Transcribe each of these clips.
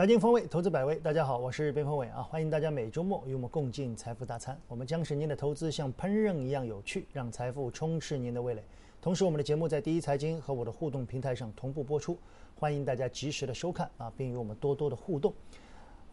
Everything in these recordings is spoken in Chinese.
财经风味，投资百味。大家好，我是边锋伟啊，欢迎大家每周末与我们共进财富大餐。我们将使您的投资像烹饪一样有趣，让财富充斥您的味蕾。同时，我们的节目在第一财经和我的互动平台上同步播出，欢迎大家及时的收看啊，并与我们多多的互动。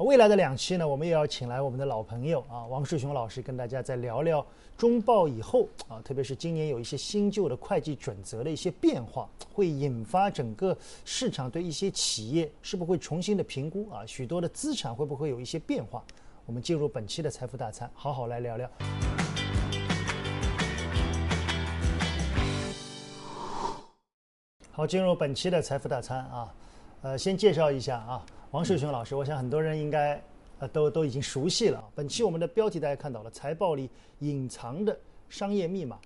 未来的两期呢，我们也要请来我们的老朋友啊，王世雄老师跟大家再聊聊中报以后啊，特别是今年有一些新旧的会计准则的一些变化，会引发整个市场对一些企业是不是会重新的评估啊？许多的资产会不会有一些变化？我们进入本期的财富大餐，好好来聊聊。好，进入本期的财富大餐啊，呃，先介绍一下啊。王世雄老师，我想很多人应该呃都都已经熟悉了。本期我们的标题大家看到了，财报里隐藏的商业密码。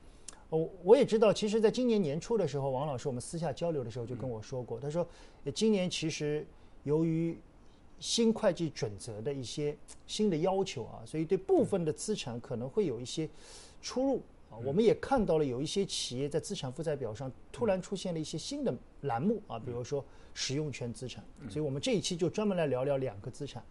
我我也知道，其实在今年年初的时候，王老师我们私下交流的时候就跟我说过，他说今年其实由于新会计准则的一些新的要求啊，所以对部分的资产可能会有一些出入。啊，我们也看到了有一些企业在资产负债表上突然出现了一些新的栏目啊，比如说使用权资产。所以我们这一期就专门来聊聊两个资产，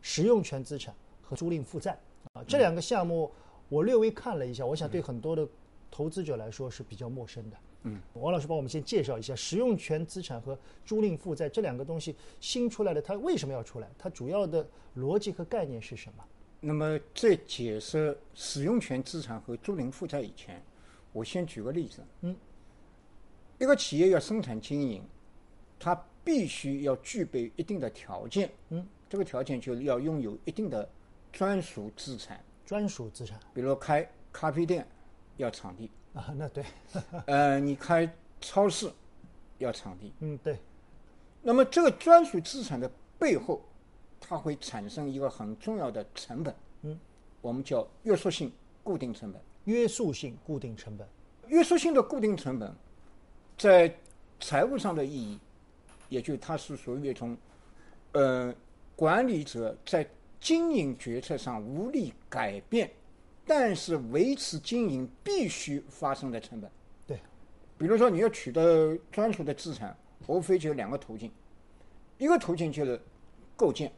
使用权资产和租赁负债啊，这两个项目我略微看了一下，我想对很多的投资者来说是比较陌生的。嗯，王老师帮我们先介绍一下使用权资产和租赁负债这两个东西新出来的，它为什么要出来？它主要的逻辑和概念是什么？那么在解释使用权资产和租赁负债以前，我先举个例子。嗯，一个企业要生产经营，它必须要具备一定的条件。嗯，这个条件就要拥有一定的专属资产。专属资产，比如开咖啡店要场地啊，那对。呃，你开超市要场地。嗯，对。那么这个专属资产的背后。它会产生一个很重要的成本，嗯，我们叫约束性固定成本。约束性固定成本，约束性的固定成本，在财务上的意义，也就它是属于一种，呃，管理者在经营决策上无力改变，但是维持经营必须发生的成本。对，比如说你要取得专属的资产，无非就两个途径，一个途径就是构建。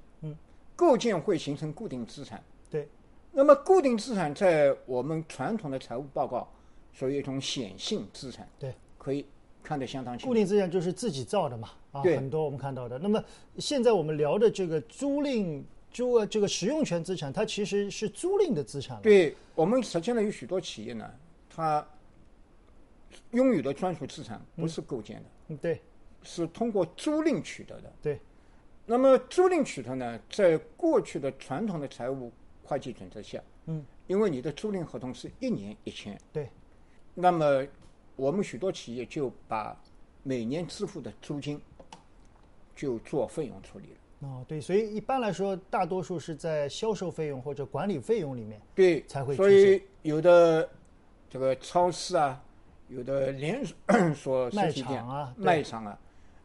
构建会形成固定资产，对。那么固定资产在我们传统的财务报告属于一种显性资产，对，可以看得相当清楚。固定资产就是自己造的嘛，啊，很多我们看到的。那么现在我们聊的这个租赁租这个使用权资产，它其实是租赁的资产。对我们实际上有许多企业呢，它拥有的专属资产不是构建的，嗯，对，是通过租赁取得的，对。那么租赁取得呢，在过去的传统的财务会计准则下，嗯，因为你的租赁合同是一年一签，对，那么我们许多企业就把每年支付的租金就做费用处理了。哦，对，所以一般来说，大多数是在销售费用或者管理费用里面，对，才会。所以有的这个超市啊，有的连锁 卖场啊，卖场啊。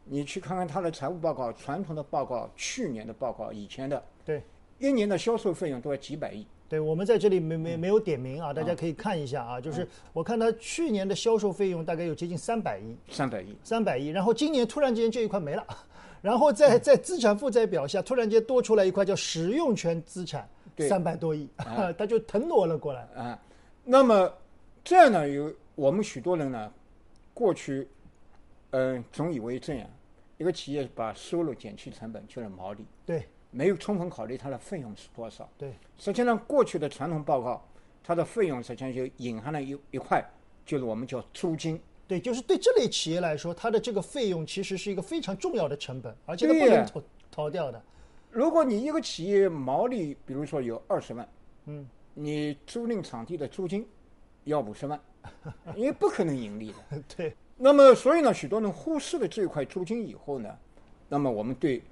你去看看他的财务报告，传统的报告，去年的报告，以前的，对，一年的销售费用都要几百亿。对，我们在这里没没没有点名啊，大家可以看一下啊，就是我看他去年的销售费用大概有接近三百亿，三百亿，三百亿，然后今年突然间这一块没了，然后在在资产负债表下突然间多出来一块叫使用权资产，三百多亿，他就腾挪了过来。啊。那么这样呢，有我们许多人呢，过去。嗯，总以为这样，一个企业把收入减去成本就是毛利，对，没有充分考虑它的费用是多少，对。实际上，过去的传统报告，它的费用实际上就隐含了一一块，就是我们叫租金，对，就是对这类企业来说，它的这个费用其实是一个非常重要的成本，而且它不能逃逃掉的。如果你一个企业毛利，比如说有二十万，嗯，你租赁场地的租金要五十万，因为不可能盈利的，对。那么，所以呢，许多人忽视了这一块租金以后呢，那么我们对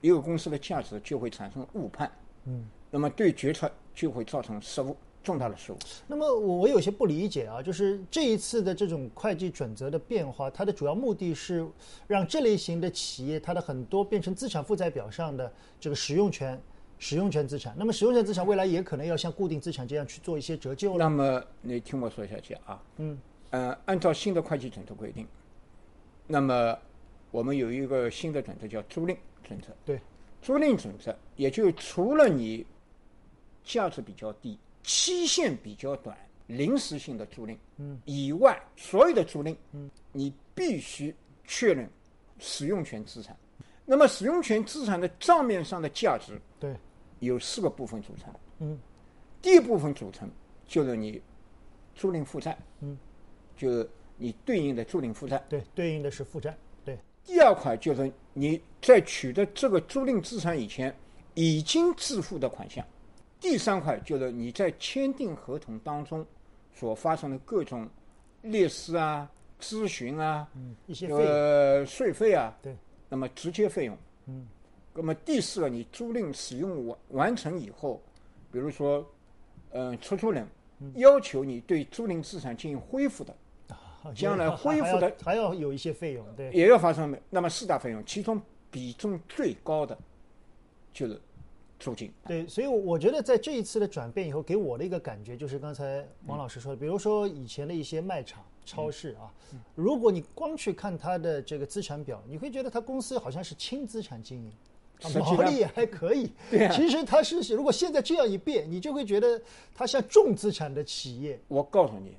一个公司的价值就会产生误判，嗯，那么对决策就会造成失误，重大的失误。那么我有些不理解啊，就是这一次的这种会计准则的变化，它的主要目的是让这类型的企业，它的很多变成资产负债表上的这个使用权、使用权资产。那么使用权资产未来也可能要像固定资产这样去做一些折旧。那么你听我说下去啊，嗯。呃，按照新的会计准则规定，那么我们有一个新的准则叫租赁准则。对，租赁准则，也就除了你价值比较低、期限比较短、临时性的租赁嗯。以外，所有的租赁，嗯，你必须确认使用权资产。那么，使用权资产的账面上的价值对，有四个部分组成。嗯。第一部分组成就是你租赁负债，嗯，就是你对应的租赁负债。对，对应的是负债，对，第二块就是你在取得这个租赁资产以前已经支付的款项。第三块就是你在签订合同当中所发生的各种律师啊、咨询啊、嗯，一些费，呃税费啊，对，那么直接费用。嗯，那么第四个，你租赁使用完完成以后，比如说，嗯、出租人嗯要求你对租赁资产进行恢复的，好将来恢复的还要有一些费用，对，也要发生那么四大费用，其中比重最高的就是租金。对，所以我觉得在这一次的转变以后，给我的一个感觉就是刚才王老师说的，比如说以前的一些卖场、超市啊，如果你光去看它的这个资产表，你会觉得它公司好像是轻资产经营。毛利也还可以，对啊其实它是如果现在这样一变，你就会觉得它像重资产的企业，我告诉你，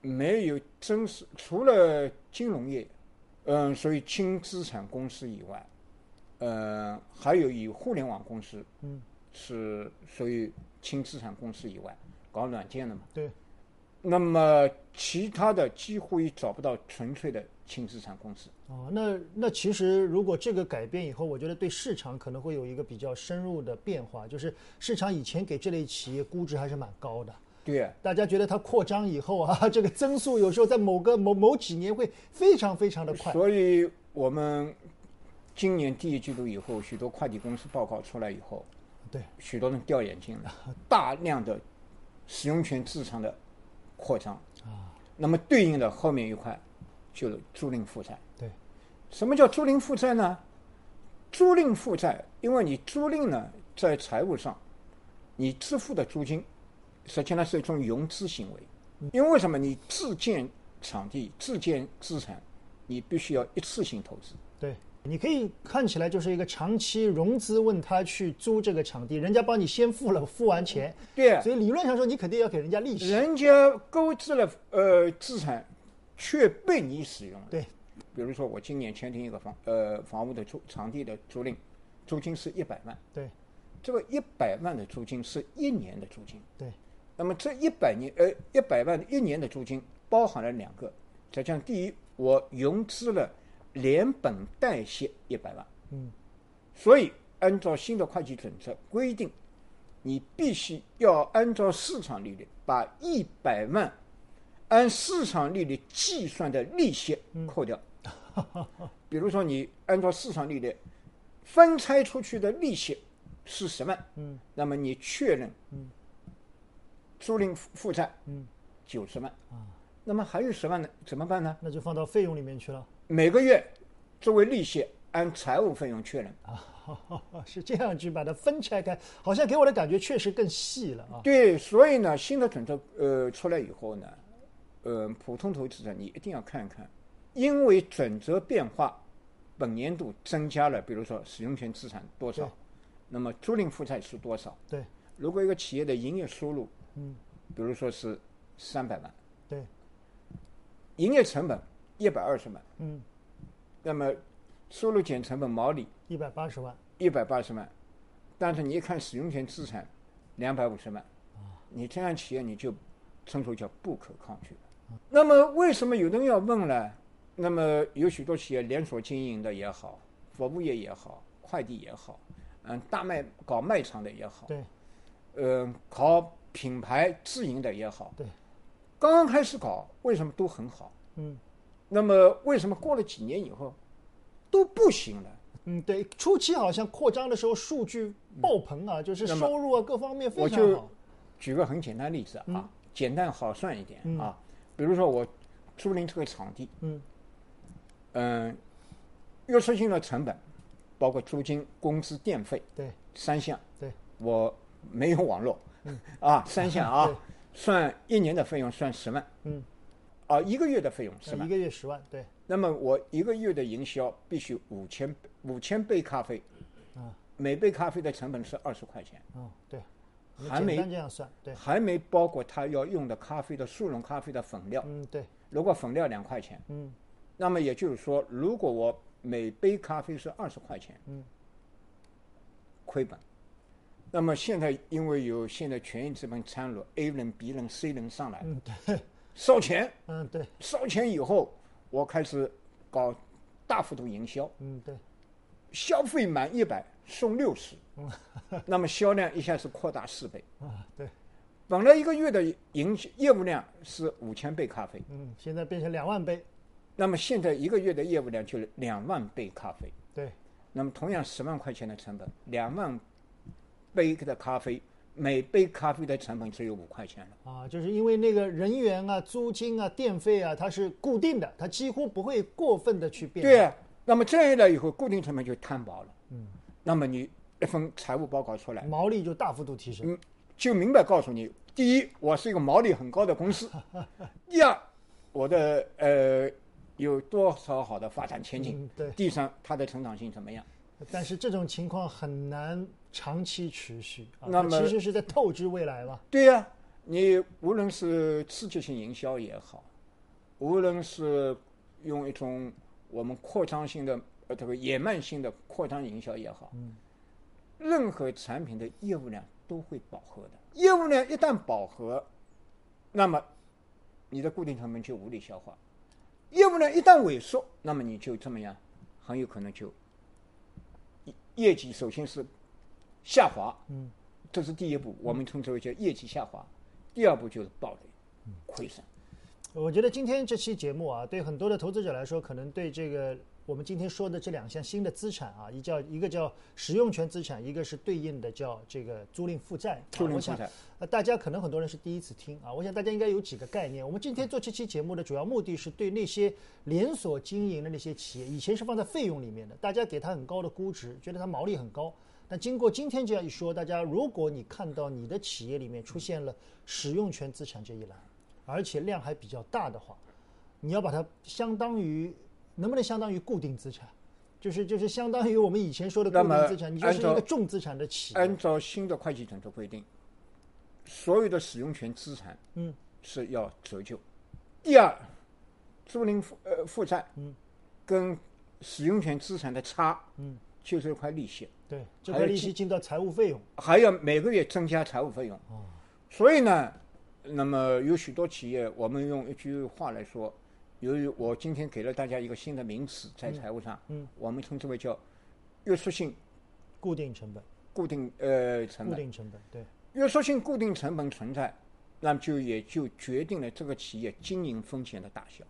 没有真实除了金融业，嗯，所以轻资产公司以外，呃，还有以互联网公司，嗯，是属于轻资产公司以外搞软件的嘛。对，那么其他的几乎也找不到纯粹的轻资产公司。哦，那那其实如果这个改变以后，我觉得对市场可能会有一个比较深入的变化，就是市场以前给这类企业估值还是蛮高的，对啊，大家觉得它扩张以后啊，这个增速有时候在某个某某几年会非常非常的快。所以我们今年第一季度以后，许多快递公司报告出来以后，对，许多人掉眼镜了，大量的使用权市场的扩张啊，那么对应的后面一块就是租赁负债。对，什么叫租赁负债呢？租赁负债，因为你租赁呢，在财务上，你支付的租金，实际上是一种融资行为。因为为什么你自建场地、自建资产，你必须要一次性投资。对，你可以看起来就是一个长期融资，问他去租这个场地，人家帮你先付了，付完钱，对啊，所以理论上说你肯定要给人家利息。人家购置了呃资产，却被你使用了。对，比如说我今年签订一个房呃房屋的租场地的租赁，租金是一百万，对这个一百万的租金是一年的租金。对，那么这一百年呃一百万一年的租金包含了两个，再加上第一，我融资了连本带息一百万，嗯，所以按照新的会计准则规定，你必须要按照市场利率把一百万按市场利率计算的利息扣掉。比如说你按照市场利率分拆出去的利息是十万，嗯，那么你确认，嗯，租赁负负债，嗯，九十万啊，那么还有十万呢？怎么办呢？那就放到费用里面去了每个月作为利息按财务费用确认。啊，是这样去把它分拆开，好像给我的感觉确实更细了啊。对，所以呢，新的准则呃出来以后呢，呃，普通投资者你一定要看看，因为准则变化，本年度增加了，比如说使用权资产多少，那么租赁负债是多少？对如果一个企业的营业收入，嗯，比如说是三百万，对，营业成本一百二十万，嗯，那么收入减成本毛利一百八十万，一百八十万，但是你一看使用权资产两百五十万，你这样企业你就称作叫不可抗拒了。那么为什么有人要问呢？那么有许多企业连锁经营的也好，服务业也好，快递也好，嗯，大卖搞卖场的也好，对嗯，考品牌自营的也好，对，刚刚开始搞为什么都很好？嗯。那么为什么过了几年以后都不行了？嗯，对，初期好像扩张的时候数据爆棚啊，就是收入啊各方面非我就常好。举个很简单的例子啊，嗯。简单好算一点嗯。啊，比如说我租赁这个场地，嗯。嗯，约束性的成本包括租金、工资、电费对。三项，对，我没有网络，啊，三项啊，算一年的费用算十万，嗯，啊，一个月的费用十万，呃一个月十万，对。那么我一个月的营销必须五千五千杯咖啡，啊，每杯咖啡的成本是二十块钱，嗯，对，还没这样算，对，还没包括他要用的咖啡的速溶咖啡的粉料。嗯，对，如果粉料两块钱，嗯，那么也就是说，如果我每杯咖啡是二十块钱，嗯，亏本。那么现在因为有现在权益资本参入，A 轮、B 轮、C 轮上来，嗯，对，烧钱，嗯，对，烧钱以后，我开始搞大幅度营销，嗯，对，消费满一百送六十，那么销量一下子扩大四倍。啊，对，本来一个月的营业务量是五千杯咖啡，嗯，现在变成两万杯，那么现在一个月的业务量就是两万杯咖啡。对，那么同样十万块钱的成本，两万杯的咖啡，每杯咖啡的成本只有五块钱了。啊，就是因为那个人员啊、租金啊、电费啊，它是固定的，它几乎不会过分的去变。对啊，那么这样一来以后，固定成本就摊薄了。嗯，那么你一份财务报告出来，毛利就大幅度提升。嗯，就明白告诉你：第一，我是一个毛利很高的公司；第二，我的呃有多少好的发展前景；嗯对第三，它的成长性怎么样？但是这种情况很难长期持续啊，那么其实是在透支未来嘛。对呀、你无论是刺激性营销也好，无论是用一种我们扩张性的呃这个野蛮性的扩张营销也好，任何产品的业务量都会饱和的。业务量一旦饱和，那么你的固定成本就无力消化；业务量一旦萎缩，那么你就这么样，很有可能就业业绩首先是下滑，嗯，这是第一步，我们称之为叫业绩下滑。第二步就是暴雷、亏损。我觉得今天这期节目啊，对很多的投资者来说，可能对这个我们今天说的这两项新的资产啊，一叫一个叫使用权资产，一个是对应的叫这个租赁负债。租赁负债呃，大家可能很多人是第一次听啊，我想大家应该有几个概念。我们今天做这期节目的主要目的是对那些连锁经营的那些企业，以前是放在费用里面的，大家给它很高的估值，觉得它毛利很高。但经过今天这样一说，大家如果你看到你的企业里面出现了使用权资产这一栏，而且量还比较大的话，你要把它相当于能不能相当于固定资产？就是就是相当于我们以前说的固定资产，你就是一个重资产的企业。按照新的会计准则规定，所有的使用权资产嗯是要折旧。第二，租赁负呃负债嗯跟使用权资产的差嗯，就是一块利息，对，这块利息进到财务费用。还要每个月增加财务费用。哦所以呢，那么有许多企业，我们用一句话来说，由于我今天给了大家一个新的名词，在财务上，嗯我们称之为叫约束性固定成本，固定呃成本。固定成本，对，约束性固定成本存在，那么就也就决定了这个企业经营风险的大小。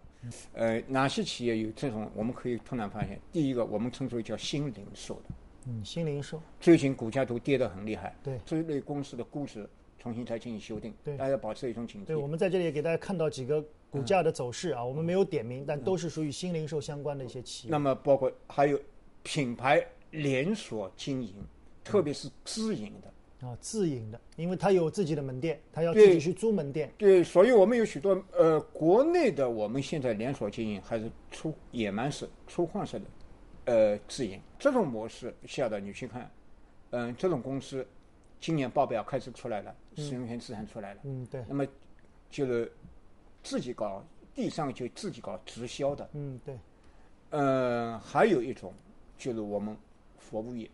呃，哪些企业有这种？我们可以突然发现，第一个我们称之为叫新零售的，嗯，新零售，最近股价都跌得很厉害，对这类公司的估值重新再进行修订，对大家保持一种警惕对，我。们在这里也给大家看到几个股价的走势啊，我们没有点名，但都是属于新零售相关的一些企业。那么包括还有品牌连锁经营，特别是自营的。啊，自营的，因为他有自己的门店，他要自己去租门店。对，所以我们有许多呃，国内的我们现在连锁经营还是粗野蛮式、粗犷式的，呃，自营。这种模式下的，你去看，嗯、这种公司今年报表开始出来了，使用权资产出来了，嗯，对，那么就是自己搞地上就自己搞直销的，嗯，对，呃，还有一种就是我们服务业，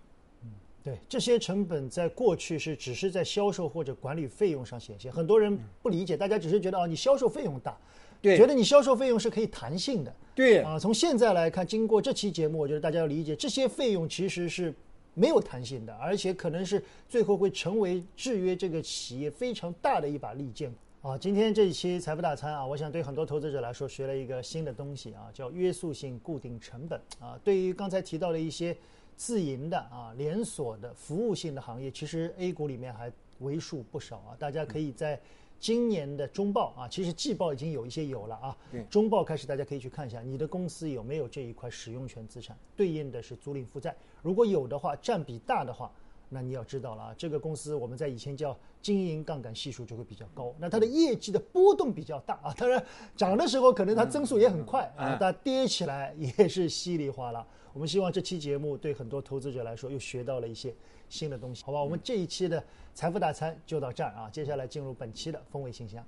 对，这些成本在过去是只是在销售或者管理费用上显现，很多人不理解，大家只是觉得哦，你销售费用大，对觉得你销售费用是可以弹性的。对啊，从现在来看，经过这期节目，我觉得大家要理解，这些费用其实是没有弹性的，而且可能是最后会成为制约这个企业非常大的一把利剑。啊，今天这一期财富大餐啊，我想对很多投资者来说学了一个新的东西啊，叫约束性固定成本啊。对于刚才提到的一些自营的啊、连锁的服务性的行业，其实 A 股里面还为数不少啊。大家可以在今年的中报啊，其实季报已经有一些有了啊对，中报开始大家可以去看一下，你的公司有没有这一块使用权资产，对应的是租赁负债，如果有的话，占比大的话，那你要知道了啊，这个公司我们在以前叫经营杠杆系数就会比较高，那它的业绩的波动比较大啊。当然涨的时候可能它增速也很快啊，但跌起来也是稀里哗啦。我们希望这期节目对很多投资者来说又学到了一些新的东西，好吧？我们这一期的财富大餐就到这儿啊，接下来进入本期的风味信箱。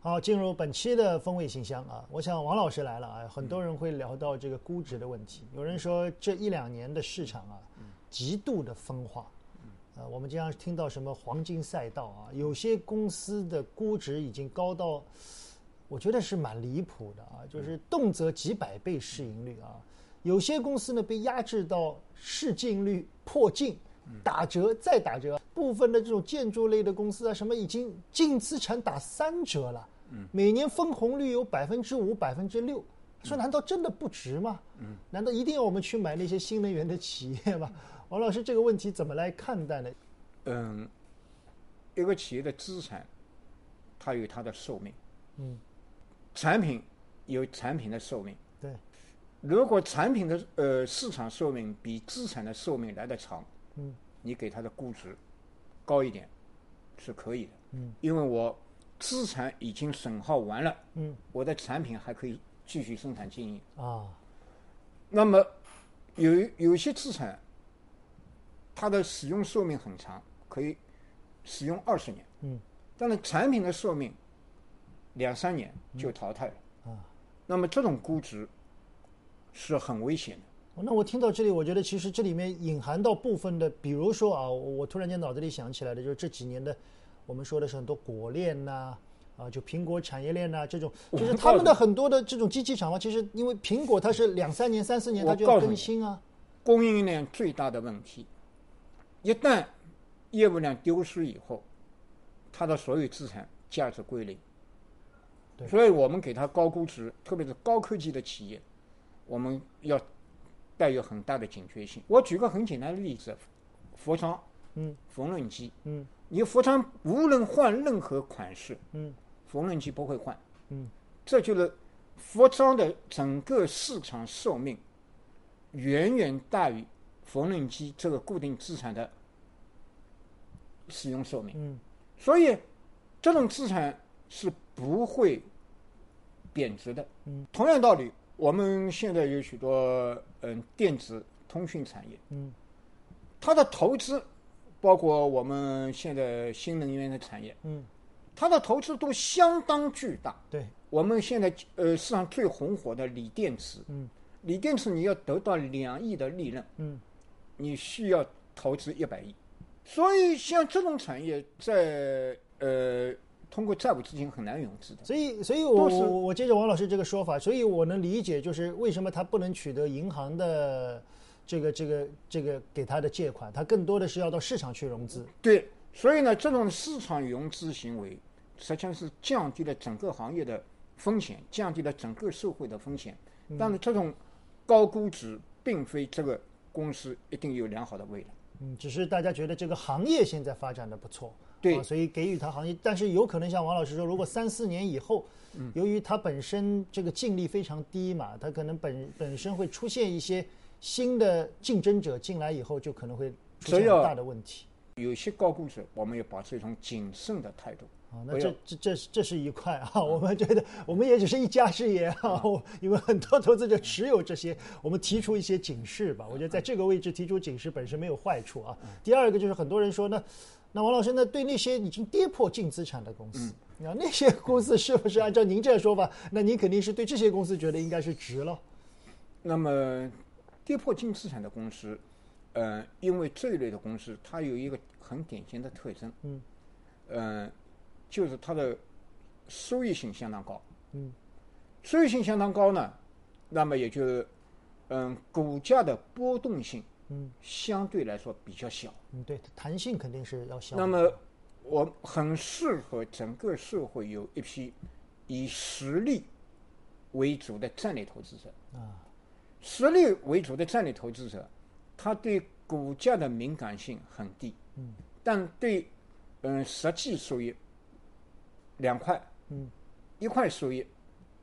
好，进入本期的风味信箱啊！我想王老师来了啊，很多人会聊到这个估值的问题。有人说这一两年的市场啊，极度的分化，呃，我们经常听到什么黄金赛道啊，有些公司的估值已经高到，我觉得是蛮离谱的啊，就是动辄几百倍市盈率啊。有些公司呢被压制到市净率破净，打折再打折。部分的这种建筑类的公司啊，什么已经净资产打三折了。每年分红率有百分之五、百分之六，说难道真的不值吗？嗯，难道一定要我们去买那些新能源的企业吗？王老师，这个问题怎么来看待呢？嗯，一个企业的资产，它有它的寿命。嗯，产品有产品的寿命。对，如果产品的呃市场寿命比资产的寿命来得长，嗯，你给它的估值高一点是可以的。嗯，因为我。资产已经损耗完了，嗯，我的产品还可以继续生产经营啊。那么有有些资产，它的使用寿命很长，可以使用二十年，嗯，但是产品的寿命两三年就淘汰了啊。那么这种估值是很危险的。那我听到这里，我觉得其实这里面隐含到部分的，比如说啊，我突然间脑子里想起来的，就是这几年的。我们说的是很多果链呐，啊，就苹果产业链呐，这种就是他们的很多的这种机器厂嘛。其实因为苹果它是两三年、三四年它就要更新啊。供应链最大的问题，一旦业务量丢失以后，它的所有资产价值归零。对。所以我们给它高估值，特别是高科技的企业，我们要带有很大的警觉性。我举个很简单的例子，佛昌，嗯，缝纫机，嗯。你服装无论换任何款式，嗯，缝纫机不会换，嗯，这就是服装的整个市场寿命远远大于缝纫机这个固定资产的使用寿命，嗯，所以这种资产是不会贬值的，嗯，同样道理，我们现在有许多嗯电子通讯产业，嗯，它的投资。包括我们现在新能源的产业，嗯，它的投资都相当巨大。对，我们现在呃市场最红火的锂电池，嗯，锂电池你要得到两亿的利润，嗯，你需要投资一百亿。所以像这种产业在呃通过债务资金很难融资的。所以，所以我我我接着王老师这个说法，所以我能理解就是为什么他不能取得银行的。这个这个这个给他的借款，他更多的是要到市场去融资。对，所以呢，这种市场融资行为实际上是降低了整个行业的风险，降低了整个社会的风险。但是这种高估值并非这个公司一定有良好的未来。嗯，只是大家觉得这个行业现在发展的不错，对，所以给予它行业。但是有可能像王老师说，如果三四年以后，嗯由于它本身这个净利非常低嘛，它可能本本身会出现一些。新的竞争者进来以后，就可能会出现大的问题。有些高估值，我们要保持一种谨慎的态度。啊，那这这这这是一块啊，我们觉得我们也只是一家之言啊，因为很多投资者持有这些，我们提出一些警示吧。我觉得在这个位置提出警示本身没有坏处啊。第二个就是很多人说呢，那王老师，呢对那些已经跌破净资产的公司，那那些公司是不是按照您这个说法，那您肯定是对这些公司觉得应该是值了？那么。跌破净资产的公司，呃，因为这一类的公司，它有一个很典型的特征，嗯，呃，就是它的收益性相当高，嗯，收益性相当高呢，那么也就，嗯，股价的波动性，嗯，相对来说比较小，嗯，对，弹性肯定是要小。那么，我很适合整个社会有一批以实力为主的战略投资者啊。实力为主的战略投资者，他对股价的敏感性很低，嗯，但对，嗯，实际收益两块，嗯，一块收益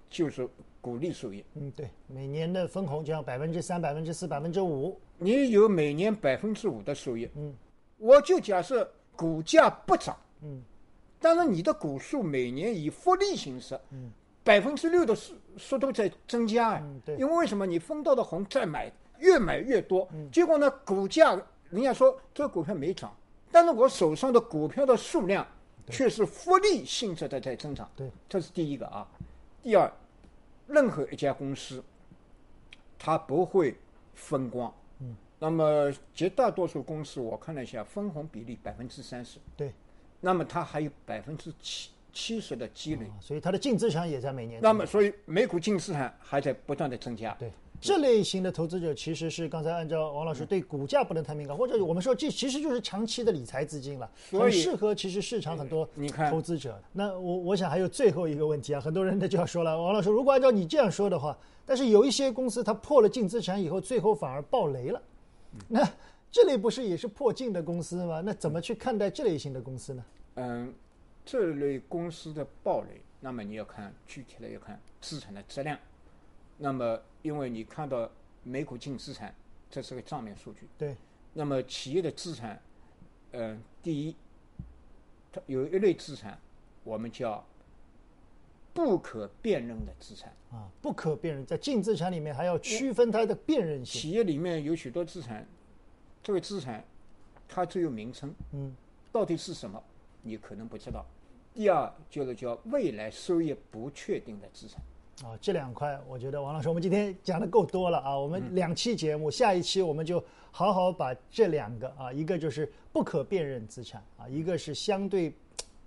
就是股利收益。嗯，对，每年的分红就像百分之三、百分之四、百分之五。你有每年百分之五的收益。嗯，我就假设股价不涨。嗯，但是你的股数每年以复利形式。嗯。百分之六的速速度在增加啊，因为为什么你分到的红再买越买越多，结果呢股价人家说这个股票没涨，但是我手上的股票的数量却是复利性质的在增长，对，这是第一个啊。第二，任何一家公司它不会分光，嗯，那么绝大多数公司我看了一下分红比例百分之三十，对，那么它还有百分之七。七十的积累，所以它的净资产也在每年。那么，所以每股净资产还在不断的增加。对，这类型的投资者其实是刚才按照王老师对股价不能太敏感，或者我们说这其实就是长期的理财资金了，很适合其实市场很多投资者。那我我想还有最后一个问题啊，很多人他就要说了，王老师，如果按照你这样说的话，但是有一些公司它破了净资产以后，最后反而爆雷了，那这类不是也是破净的公司吗？那怎么去看待这类型的公司呢？嗯。这类公司的暴雷，那么你要看具体的要看资产的质量。那么，因为你看到每股净资产，这是个账面数据。对。那么企业的资产，嗯，第一，它有一类资产，我们叫不可辨认的资产。啊，不可辨认，在净资产里面还要区分它的辨认性。企业里面有许多资产，这个资产它只有名称，嗯，到底是什么，你可能不知道。第二就是叫未来收益不确定的资产，啊，这两块我觉得王老师，我们今天讲的够多了啊。我们两期节目，下一期我们就好好把这两个啊，一个就是不可辨认资产啊，一个是相对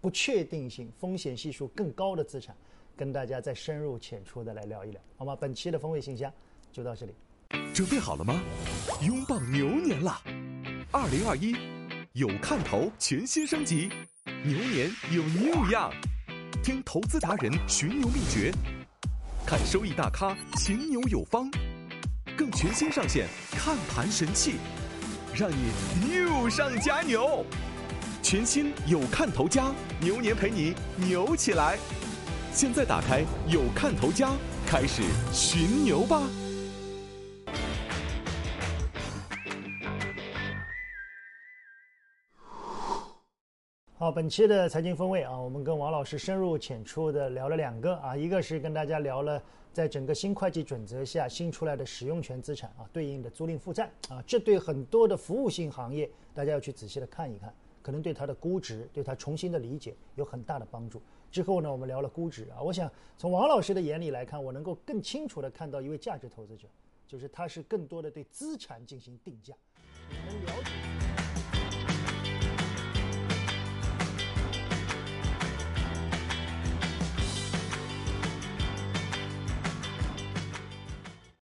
不确定性、风险系数更高的资产，跟大家再深入浅出的来聊一聊，好吗？本期的风味信箱就到这里，准备好了吗？拥抱牛年了，二零二一有看头，全新升级。牛年有 new 样，听投资达人寻牛秘诀，看收益大咖秦牛有方，更全新上线看盘神器，让你牛上加牛。全新有看头家，牛年陪你牛起来。现在打开有看头家，开始寻牛吧。好，本期的财经风味啊，我们跟王老师深入浅出的聊了两个啊，一个是跟大家聊了在整个新会计准则下新出来的使用权资产啊，对应的租赁负债啊，这对很多的服务性行业，大家要去仔细的看一看，可能对它的估值，对它重新的理解有很大的帮助。之后呢，我们聊了估值啊，我想从王老师的眼里来看，我能够更清楚的看到一位价值投资者，就是他是更多的对资产进行定价，能了解。